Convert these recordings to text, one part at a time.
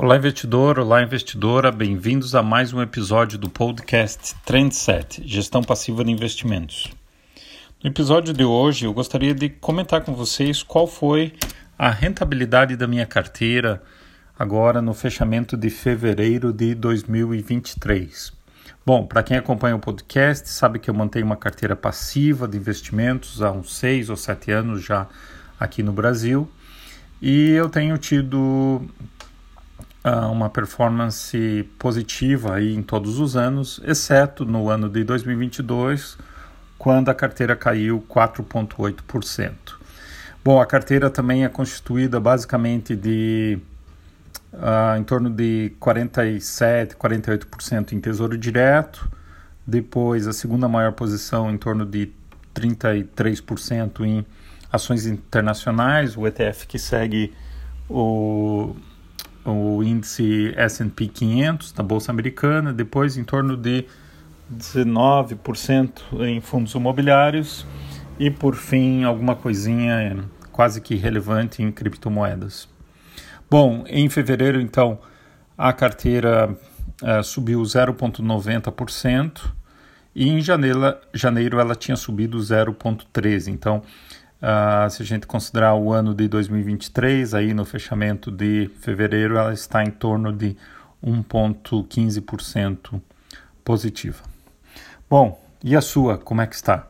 Olá, investidor, olá, investidora, bem-vindos a mais um episódio do podcast Trendset Gestão Passiva de Investimentos. No episódio de hoje, eu gostaria de comentar com vocês qual foi a rentabilidade da minha carteira agora no fechamento de fevereiro de 2023. Bom, para quem acompanha o podcast, sabe que eu mantenho uma carteira passiva de investimentos há uns seis ou sete anos já aqui no Brasil e eu tenho tido uma performance positiva aí em todos os anos, exceto no ano de 2022, quando a carteira caiu 4,8%. Bom, a carteira também é constituída basicamente de uh, em torno de 47, 48% em tesouro direto, depois a segunda maior posição em torno de 33% em ações internacionais, o ETF que segue o o índice S&P 500 da bolsa americana, depois em torno de 19% em fundos imobiliários e por fim alguma coisinha quase que relevante em criptomoedas. Bom, em fevereiro então a carteira uh, subiu 0,90% e em janeiro, janeiro ela tinha subido 0,13%. Então Uh, se a gente considerar o ano de 2023, aí no fechamento de fevereiro, ela está em torno de 1,15% positiva. Bom, e a sua, como é que está?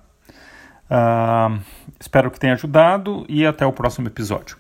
Uh, espero que tenha ajudado e até o próximo episódio.